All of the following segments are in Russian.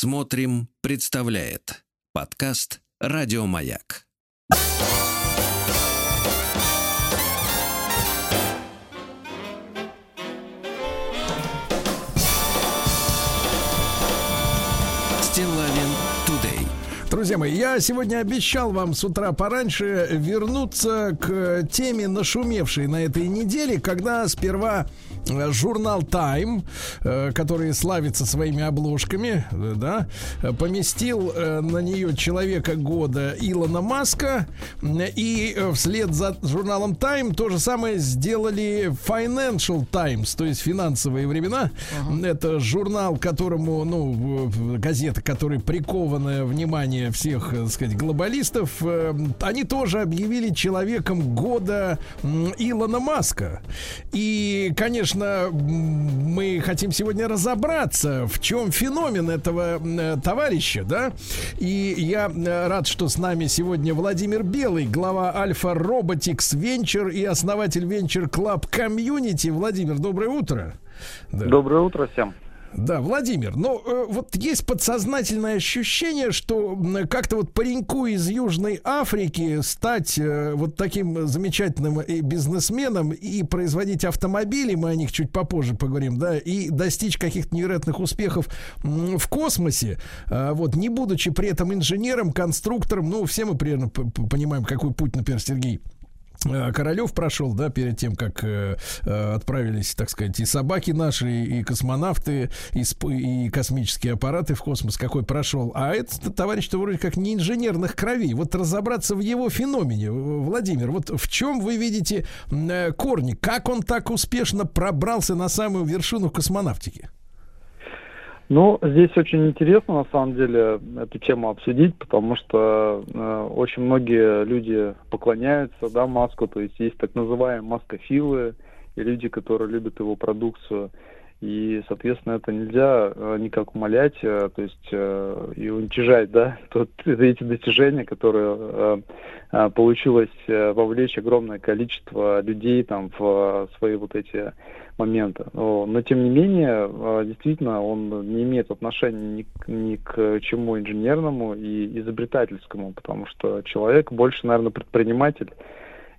Смотрим, представляет подкаст Радиомаяк. Стилавин Тудей. Друзья мои, я сегодня обещал вам с утра пораньше вернуться к теме, нашумевшей на этой неделе, когда сперва журнал Time, э, который славится своими обложками, э, да, поместил на нее человека года Илона Маска, и вслед за журналом Time то же самое сделали Financial Times, то есть финансовые времена. Uh-huh. Это журнал, которому, ну, газета, которой приковано внимание всех, так сказать, глобалистов, э, они тоже объявили человеком года Илона Маска. И, конечно, мы хотим сегодня разобраться, в чем феномен этого э, товарища, да? И я э, рад, что с нами сегодня Владимир Белый, глава Альфа Robotics Venture и основатель Venture Club Community. Владимир, доброе утро. Да. Доброе утро всем. Да, Владимир, но э, вот есть подсознательное ощущение, что как-то вот пареньку из Южной Африки стать э, вот таким замечательным э, бизнесменом и производить автомобили, мы о них чуть попозже поговорим, да, и достичь каких-то невероятных успехов в космосе, э, вот, не будучи при этом инженером, конструктором, ну, все мы примерно понимаем, какой путь, например, Сергей Королев прошел, да, перед тем, как э, э, отправились, так сказать, и собаки наши, и космонавты, и, сп- и космические аппараты в космос, какой прошел. А этот товарищ-то вроде как не инженерных кровей. Вот разобраться в его феномене, Владимир, вот в чем вы видите э, корни? Как он так успешно пробрался на самую вершину космонавтики? Ну, здесь очень интересно, на самом деле, эту тему обсудить, потому что э, очень многие люди поклоняются, да, Маску, то есть есть так называемые маскофилы, и люди, которые любят его продукцию. И, соответственно, это нельзя э, никак умолять, э, то есть э, и уничижать, да, тот, эти достижения, которые э, э, получилось э, вовлечь огромное количество людей там в свои вот эти момента. Но, тем не менее, а, действительно, он не имеет отношения ни, ни к чему инженерному и изобретательскому, потому что человек больше, наверное, предприниматель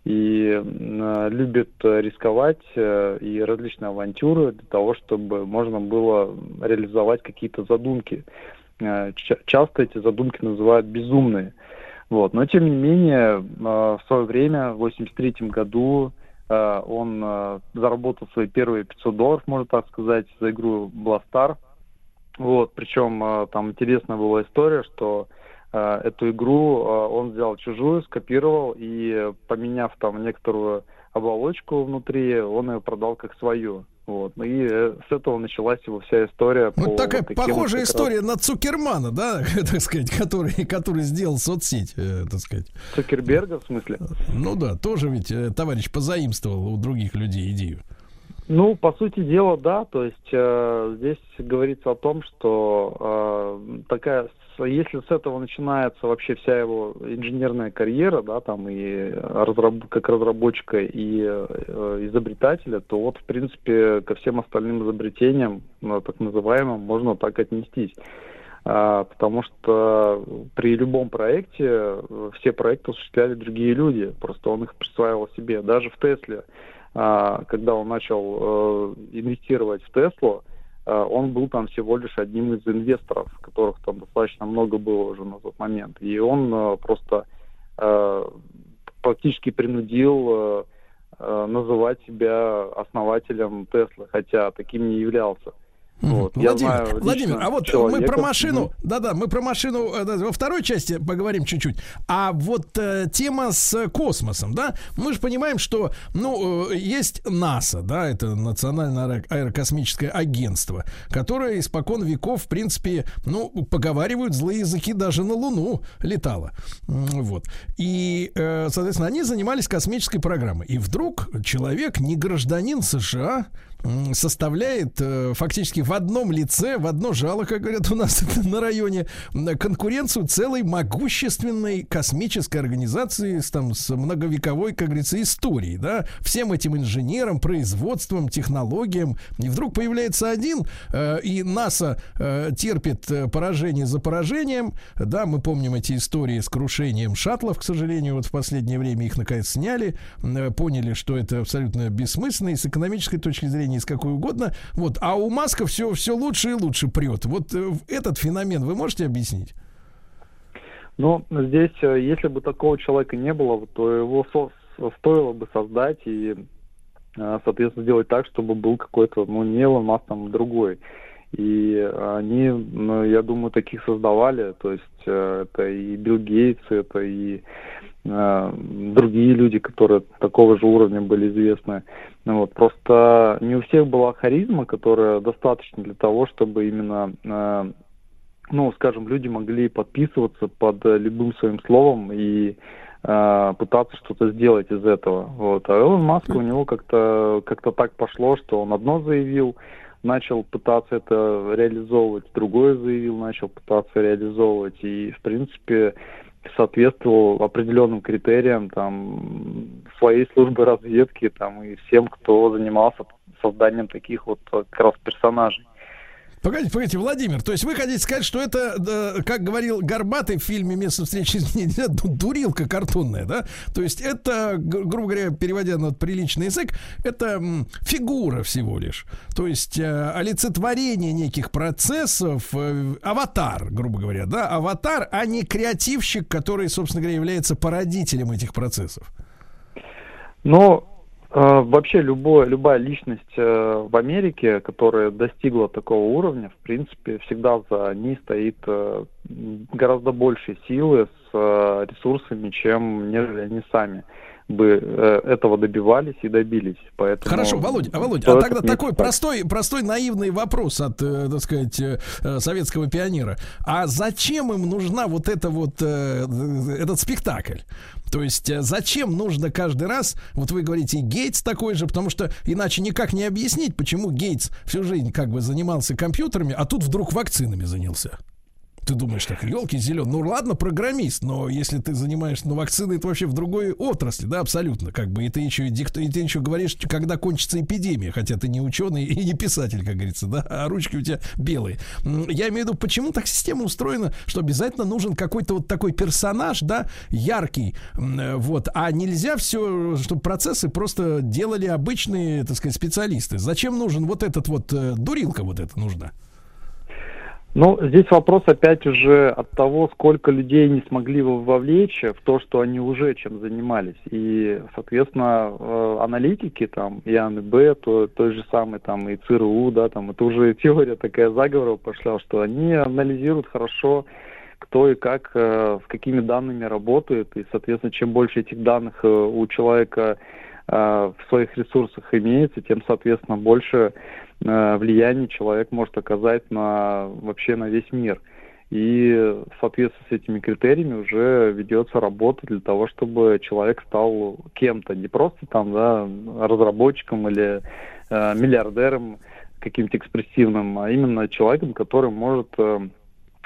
и э, любит рисковать э, и различные авантюры для того, чтобы можно было реализовать какие-то задумки. Э, часто эти задумки называют безумные. Вот. Но тем не менее, в свое время, в 1983 году, он э, заработал свои первые 500 долларов, можно так сказать, за игру Blastar. Вот, причем э, там интересная была история, что эту игру он взял чужую, скопировал и поменяв там некоторую оболочку внутри, он ее продал как свою. Вот. Ну и э, с этого началась его вся история. Вот такая вот похожая история раз... на Цукермана, да, так сказать, который, который сделал соцсеть, э, так сказать. Цукерберга, в смысле? Ну да, тоже ведь э, товарищ позаимствовал у других людей идею. Ну, по сути дела, да. То есть э, здесь говорится о том, что э, такая, если с этого начинается вообще вся его инженерная карьера, да, там и разраб, как разработчика и э, изобретателя, то вот в принципе ко всем остальным изобретениям, ну, так называемым, можно так отнестись. А, потому что при любом проекте э, все проекты осуществляли другие люди, просто он их присваивал себе. Даже в Тесле а, когда он начал э, инвестировать в Теслу, он был там всего лишь одним из инвесторов, которых там достаточно много было уже на тот момент. И он э, просто практически принудил называть себя основателем Теслы, хотя таким не являлся. Вот. Владимир, знаю, Владимир, а вот человека. мы про машину, да-да, мы про машину э, во второй части поговорим чуть-чуть. А вот э, тема с космосом, да, мы же понимаем, что, ну, э, есть НАСА, да, это Национальное аэрокосмическое агентство, которое испокон веков, в принципе, ну, поговаривают злые языки, даже на Луну летало. Вот. И, э, соответственно, они занимались космической программой. И вдруг человек, не гражданин США, составляет э, фактически в одном лице, в одно жало, как говорят у нас на районе, конкуренцию целой могущественной космической организации с, там, с многовековой, как говорится, историей, да, всем этим инженерам, производством, технологиям. И вдруг появляется один, э, и НАСА э, терпит поражение за поражением. Да, мы помним эти истории с крушением шаттлов, к сожалению, вот в последнее время их наконец сняли, поняли, что это абсолютно бессмысленно и с экономической точки зрения, и с какой угодно. Вот, а у Маска все, все лучше и лучше прет. Вот э, этот феномен вы можете объяснить? Ну, здесь, э, если бы такого человека не было, то его стоило бы создать и, э, соответственно, сделать так, чтобы был какой-то, ну, не Илон Маск, там, другой. И они, ну, я думаю, таких создавали. То есть это и Билл Гейтс, это и другие люди, которые такого же уровня были известны. Ну, вот. Просто не у всех была харизма, которая достаточно для того, чтобы именно э, ну, скажем, люди могли подписываться под любым своим словом и э, пытаться что-то сделать из этого. Вот. А Элон Маск у него как-то как-то так пошло, что он одно заявил, начал пытаться это реализовывать, другое заявил, начал пытаться реализовывать, и, в принципе, соответствовал определенным критериям там своей службы разведки там и всем, кто занимался созданием таких вот как раз персонажей. Погодите, погодите, Владимир, то есть вы хотите сказать, что это, да, как говорил Горбатый в фильме «Место встречи нельзя», дурилка картонная, да? То есть это, грубо говоря, переводя на приличный язык, это фигура всего лишь. То есть э, олицетворение неких процессов, э, аватар, грубо говоря, да? Аватар, а не креативщик, который, собственно говоря, является породителем этих процессов. А, вообще любое, любая личность э, в Америке, которая достигла такого уровня, в принципе, всегда за ней стоит э, гораздо больше силы с э, ресурсами, чем нежели они сами бы э, этого добивались и добились. Поэтому Хорошо, Володя, а, Володя, а тогда такой простой, простой наивный вопрос от, э, так сказать, э, советского пионера. А зачем им нужна вот эта вот, этот спектакль? То есть зачем нужно каждый раз, вот вы говорите, Гейтс такой же, потому что иначе никак не объяснить, почему Гейтс всю жизнь как бы занимался компьютерами, а тут вдруг вакцинами занялся ты думаешь так, елки зеленые, ну ладно, программист, но если ты занимаешься, ну вакцины это вообще в другой отрасли, да, абсолютно, как бы, и ты еще, и ты еще говоришь, когда кончится эпидемия, хотя ты не ученый и не писатель, как говорится, да, а ручки у тебя белые. Я имею в виду, почему так система устроена, что обязательно нужен какой-то вот такой персонаж, да, яркий, вот, а нельзя все, чтобы процессы просто делали обычные, так сказать, специалисты. Зачем нужен вот этот вот, э, дурилка вот эта нужна? Ну, здесь вопрос опять уже от того, сколько людей не смогли вовлечь в то, что они уже чем занимались. И, соответственно, э, аналитики, там, и АНБ, то, той же самой, там, и ЦРУ, да, там, это уже теория такая заговора пошла, что они анализируют хорошо, кто и как, э, с какими данными работает, и, соответственно, чем больше этих данных э, у человека в своих ресурсах имеется, тем, соответственно, больше Э, влияние человек может оказать на вообще на весь мир. И в соответствии с этими критериями уже ведется работа для того, чтобы человек стал кем-то, не просто там, да, разработчиком или э, миллиардером каким-то экспрессивным, а именно человеком, который может э,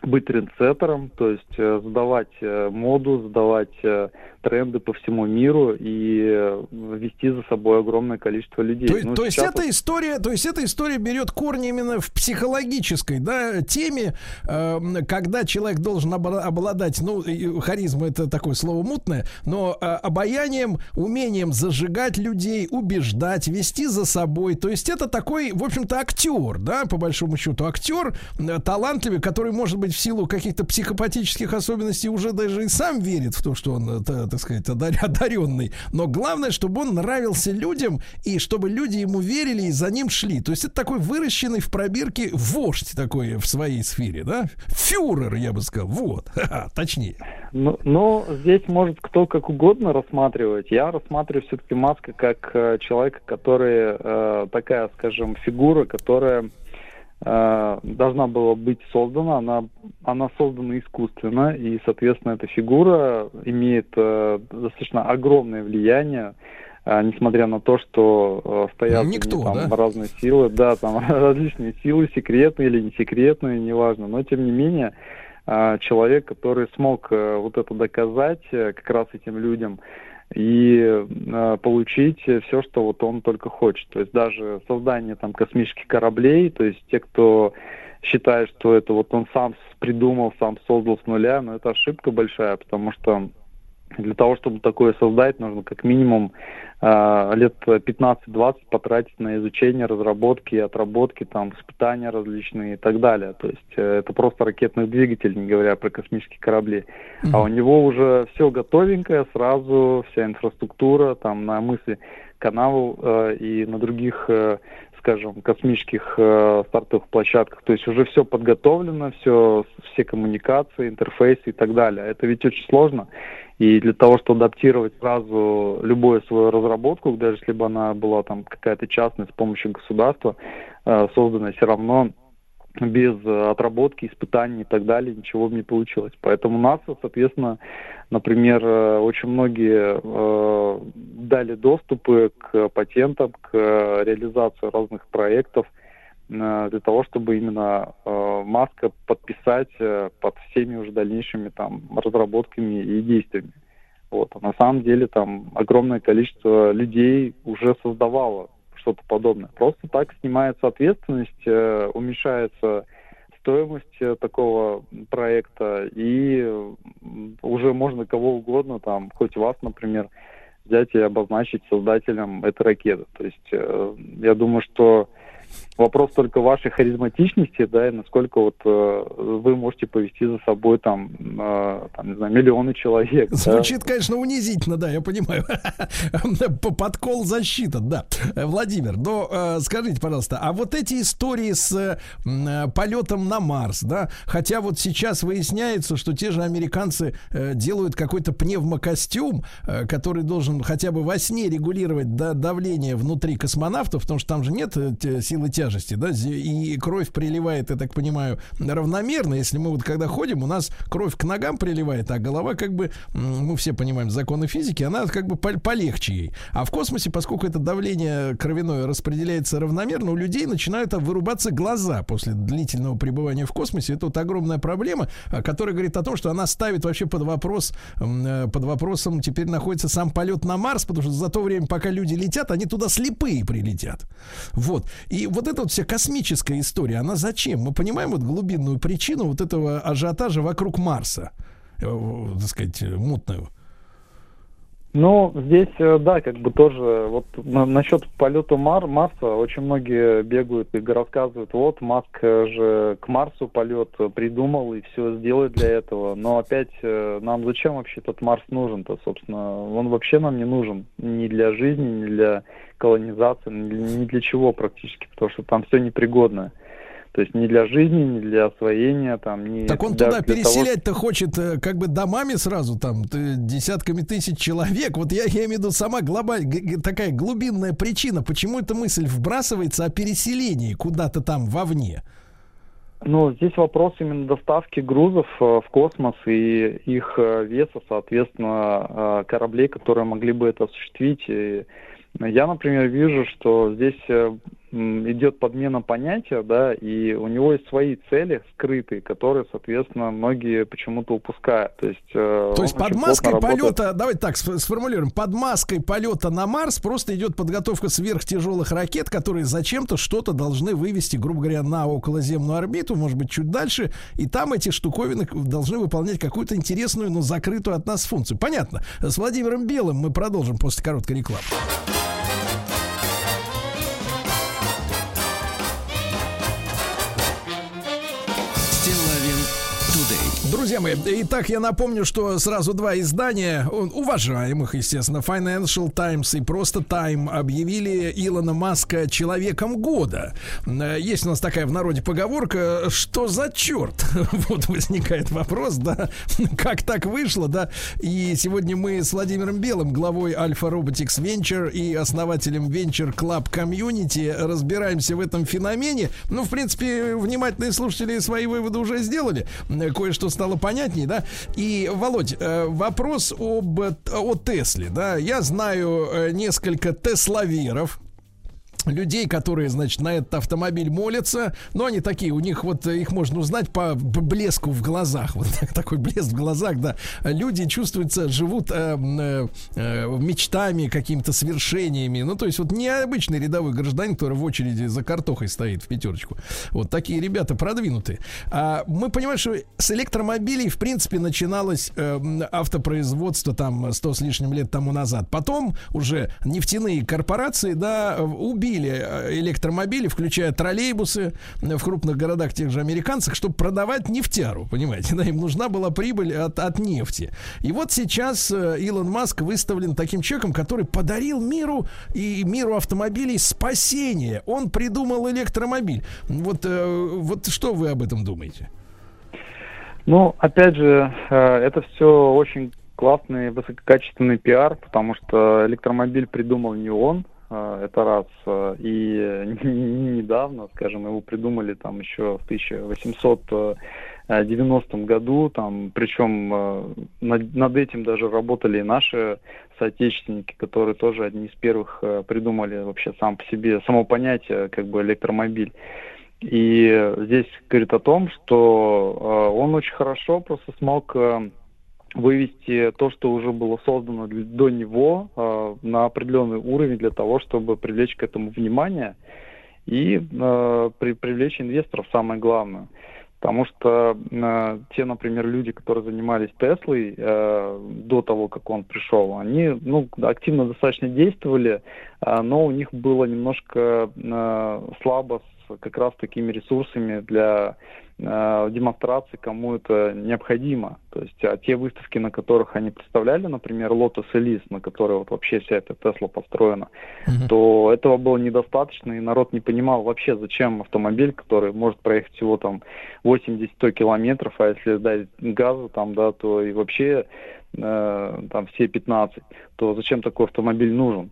быть трендсеттером, то есть э, задавать э, моду, задавать э, тренды по всему миру и вести за собой огромное количество людей. То, ну, то есть эта история, то есть эта история берет корни именно в психологической, да, теме, э, когда человек должен обладать, ну, харизма это такое слово мутное, но э, обаянием, умением зажигать людей, убеждать, вести за собой. То есть это такой, в общем-то, актер, да, по большому счету, актер э, талантливый, который может быть в силу каких-то психопатических особенностей уже даже и сам верит в то, что он, э, так сказать, одаренный. Но главное, чтобы он нравился людям, и чтобы люди ему верили и за ним шли. То есть это такой выращенный в пробирке вождь такой в своей сфере, да? Фюрер, я бы сказал. Вот, точнее. Ну, но здесь может кто как угодно рассматривать. Я рассматриваю все-таки Маска как э, человека, который э, такая, скажем, фигура, которая Э, должна была быть создана, она, она создана искусственно, и, соответственно, эта фигура имеет э, достаточно огромное влияние а, несмотря на то, что э, стоят Никто, там да? разные силы, да, там различные силы, секретные или не секретные, неважно, но тем не менее человек, который смог э, вот это доказать э, как раз этим людям и э, получить все, что вот он только хочет. То есть даже создание там космических кораблей, то есть те, кто считает, что это вот он сам придумал, сам создал с нуля, но это ошибка большая, потому что для того, чтобы такое создать, нужно как минимум э, лет 15-20 потратить на изучение, разработки, отработки, там, испытания различные и так далее. То есть э, это просто ракетный двигатель, не говоря про космические корабли. Mm-hmm. А у него уже все готовенькое, сразу вся инфраструктура, там, на мысли каналов э, и на других э, скажем, космических э, стартовых площадках. То есть уже все подготовлено, все, все коммуникации, интерфейсы и так далее. Это ведь очень сложно. И для того, чтобы адаптировать сразу любую свою разработку, даже если бы она была там какая-то частная с помощью государства, э, созданная, все равно без отработки, испытаний и так далее ничего бы не получилось. Поэтому НАСА, соответственно, например, э, очень многие э, дали доступы к патентам, к реализации разных проектов э, для того, чтобы именно э, Маска подписать э, под всеми уже дальнейшими там разработками и действиями. Вот. А на самом деле там огромное количество людей уже создавало что-то подобное. Просто так снимается ответственность, э, уменьшается стоимость э, такого проекта, и уже можно кого угодно, там, хоть вас, например, взять и обозначить создателем этой ракеты. То есть я думаю, что Вопрос только вашей харизматичности, да, и насколько вот э, вы можете повести за собой там, э, там, не знаю, миллионы человек. Звучит, да? конечно, унизительно, да, я понимаю. Подкол защита, да. Владимир, но э, скажите, пожалуйста, а вот эти истории с э, полетом на Марс, да, хотя вот сейчас выясняется, что те же американцы э, делают какой-то пневмокостюм, э, который должен хотя бы во сне регулировать да, давление внутри космонавтов, потому что там же нет э, силы силы тяжести, да, и кровь приливает, я так понимаю, равномерно. Если мы вот когда ходим, у нас кровь к ногам приливает, а голова как бы, мы все понимаем законы физики, она как бы полегче ей. А в космосе, поскольку это давление кровяное распределяется равномерно, у людей начинают вырубаться глаза после длительного пребывания в космосе. Это вот огромная проблема, а, которая говорит о том, что она ставит вообще под вопрос, э, под вопросом теперь находится сам полет на Марс, потому что за то время, пока люди летят, они туда слепые прилетят. Вот. И вот эта вот вся космическая история, она зачем? Мы понимаем вот глубинную причину вот этого ажиотажа вокруг Марса, э, так сказать, мутную. Ну, здесь, э, да, как бы тоже, вот на, насчет полета Мар, Марса, очень многие бегают и рассказывают, вот, Маск же к Марсу полет придумал и все сделает для этого, но опять э, нам зачем вообще этот Марс нужен-то, собственно, он вообще нам не нужен, ни для жизни, ни для колонизации, ни для чего практически, потому что там все непригодное. То есть не для жизни, не для освоения, там, не Так он туда переселять-то того... хочет э, как бы домами сразу, там, десятками тысяч человек. Вот я, я имею в виду сама глобальная, такая глубинная причина, почему эта мысль вбрасывается о переселении куда-то там вовне. Ну, здесь вопрос именно доставки грузов э, в космос и их э, веса, соответственно, кораблей, которые могли бы это осуществить. Я, например, вижу, что здесь идет подмена понятия, да, и у него есть свои цели скрытые, которые, соответственно, многие почему-то упускают. То есть, э, То есть под маской полета, давайте так сформулируем, под маской полета на Марс просто идет подготовка сверхтяжелых ракет, которые зачем-то что-то должны вывести, грубо говоря, на околоземную орбиту, может быть, чуть дальше, и там эти штуковины должны выполнять какую-то интересную, но закрытую от нас функцию. Понятно. С Владимиром Белым мы продолжим после короткой рекламы. Друзья мои, итак, я напомню, что сразу два издания, уважаемых, естественно, Financial Times и просто Time объявили Илона Маска человеком года. Э, есть у нас такая в народе поговорка, что за черт? Вот возникает вопрос, да, как так вышло, да? И сегодня мы с Владимиром Белым, главой Alpha Robotics Venture и основателем Venture Club Community разбираемся в этом феномене. Ну, в принципе, внимательные слушатели свои выводы уже сделали. Кое-что стало понятнее, да. И, Володь, э, вопрос об, о Тесле, да. Я знаю э, несколько тесловеров, людей, которые, значит, на этот автомобиль молятся, но они такие, у них вот их можно узнать по блеску в глазах, вот такой блеск в глазах, да. Люди чувствуются, живут э, э, э, мечтами, какими-то свершениями, ну то есть вот необычный рядовой гражданин, который в очереди за картохой стоит в пятерочку. Вот такие ребята продвинутые. А мы понимаем, что с электромобилей в принципе начиналось э, автопроизводство там сто с лишним лет тому назад. Потом уже нефтяные корпорации, да, убили купили э, электромобили, включая троллейбусы в крупных городах тех же американцев, чтобы продавать нефтяру, понимаете, да, им нужна была прибыль от, от нефти. И вот сейчас э, Илон Маск выставлен таким человеком, который подарил миру и миру автомобилей спасение. Он придумал электромобиль. Вот, э, вот что вы об этом думаете? Ну, опять же, это все очень классный, высококачественный пиар, потому что электромобиль придумал не он, это раз. А, и не недавно, скажем, его придумали там еще в 1890 году, там, причем а, над, над этим даже работали наши соотечественники, которые тоже одни из первых придумали вообще сам по себе, само понятие как бы электромобиль. И здесь говорит о том, что он очень хорошо просто смог вывести то, что уже было создано до него э, на определенный уровень для того, чтобы привлечь к этому внимание и э, при, привлечь инвесторов, самое главное. Потому что э, те, например, люди, которые занимались Теслой э, до того, как он пришел, они ну, активно достаточно действовали, э, но у них было немножко э, слабо с как раз такими ресурсами для э, демонстрации, кому это необходимо. То есть а те выставки, на которых они представляли, например, Lotus Elise, на которой вот вообще вся эта Тесла построена, mm-hmm. то этого было недостаточно, и народ не понимал вообще, зачем автомобиль, который может проехать всего там 80-100 километров, а если дать газу там, да, то и вообще э, там все 15, то зачем такой автомобиль нужен?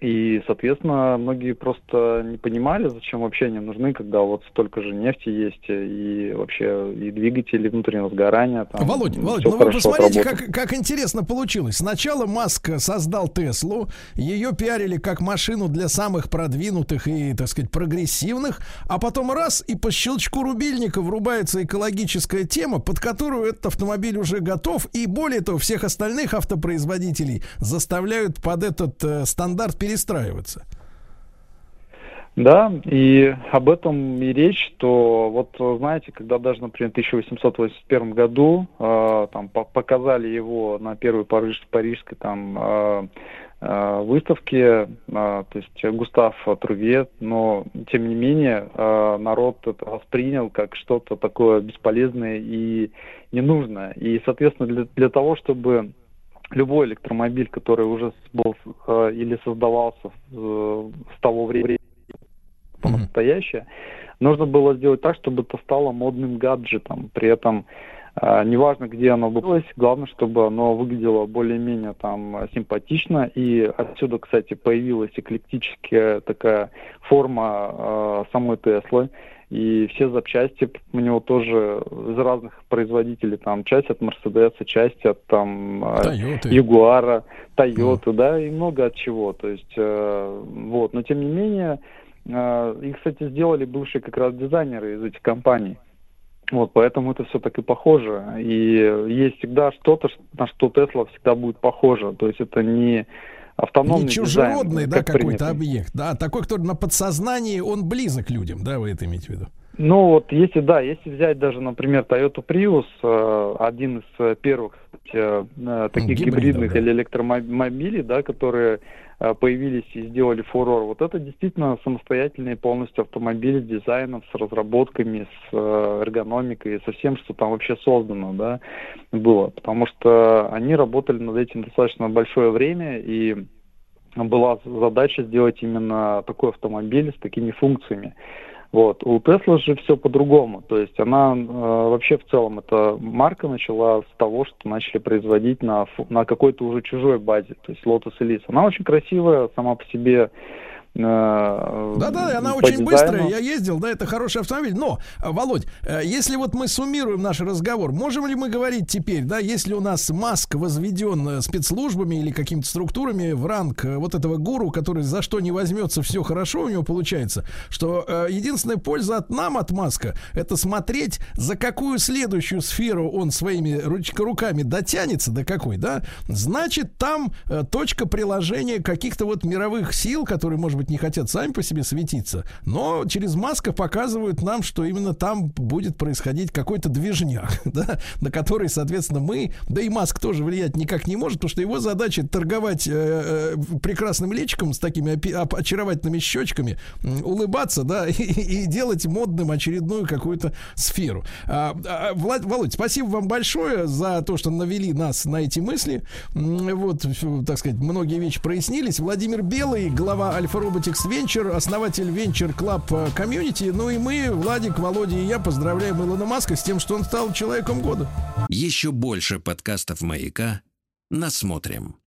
И, соответственно, многие просто не понимали, зачем вообще они нужны, когда вот столько же нефти есть, и вообще и двигатели внутреннего сгорания. Там, Володь, Володь, ну вы посмотрите, как, как интересно получилось. Сначала Маск создал Теслу, ее пиарили как машину для самых продвинутых и, так сказать, прогрессивных, а потом раз, и по щелчку рубильника врубается экологическая тема, под которую этот автомобиль уже готов, и более того, всех остальных автопроизводителей заставляют под этот э, стандарт перестраиваться. Да, и об этом и речь, что вот знаете, когда даже, например, в 1881 году э, там по показали его на первой париж, парижской там э, э, выставке, э, то есть Густав Труве, но тем не менее э, народ это воспринял как что-то такое бесполезное и ненужное. И, соответственно, для, для того, чтобы любой электромобиль, который уже был э, или создавался э, с того времени по настоящее, mm-hmm. нужно было сделать так, чтобы это стало модным гаджетом. При этом э, неважно, где оно было, главное, чтобы оно выглядело более-менее там симпатично. И отсюда, кстати, появилась эклектическая такая форма э, самой Теслы и все запчасти у него тоже из разных производителей, там часть от Мерседеса, часть от там Ягуара, Тойоты, да, и много от чего, то есть э, вот, но тем не менее э, их, кстати, сделали бывшие как раз дизайнеры из этих компаний. Вот, поэтому это все так и похоже. И есть всегда что-то, на что Тесла всегда будет похоже. То есть это не автономный Не чужеродный, дизайн, да, какой-то объект, да, такой, который на подсознании, он близок людям, да, вы это имеете в виду? Ну вот, если да, если взять даже, например, Toyota Prius, э, один из э, первых э, таких Гибридов, гибридных да. или электромобилей, да, которые появились и сделали фурор. Вот это действительно самостоятельные полностью автомобили с дизайном, с разработками, с эргономикой, со всем, что там вообще создано, да, было. Потому что они работали над этим достаточно большое время, и была задача сделать именно такой автомобиль с такими функциями. Вот. У Tesla же все по-другому. То есть она э, вообще в целом, эта марка начала с того, что начали производить на, на какой-то уже чужой базе, то есть Lotus Elise. Она очень красивая, сама по себе Да-да, она очень дизайну. быстрая, я ездил, да, это хороший автомобиль. Но, Володь, если вот мы суммируем наш разговор, можем ли мы говорить теперь, да, если у нас Маск возведен спецслужбами или какими-то структурами в ранг вот этого гуру, который за что не возьмется, все хорошо у него получается, что единственная польза от нам, от Маска, это смотреть, за какую следующую сферу он своими руками дотянется, до какой, да, значит, там точка приложения каких-то вот мировых сил, которые, может быть, не хотят сами по себе светиться, но через Маска показывают нам, что именно там будет происходить какой-то движняк, да, на который, соответственно, мы, да и Маск тоже влиять никак не может, потому что его задача торговать э, э, прекрасным личиком с такими очаровательными щечками, улыбаться, да, и, и делать модным очередную какую-то сферу. А, а, Влад, Володь, спасибо вам большое за то, что навели нас на эти мысли. Вот, так сказать, многие вещи прояснились. Владимир Белый, глава Альфа Robotics Venture, основатель Venture Club Community. Ну и мы, Владик, Володя и я поздравляем Илона Маска с тем, что он стал человеком года. Еще больше подкастов «Маяка» насмотрим.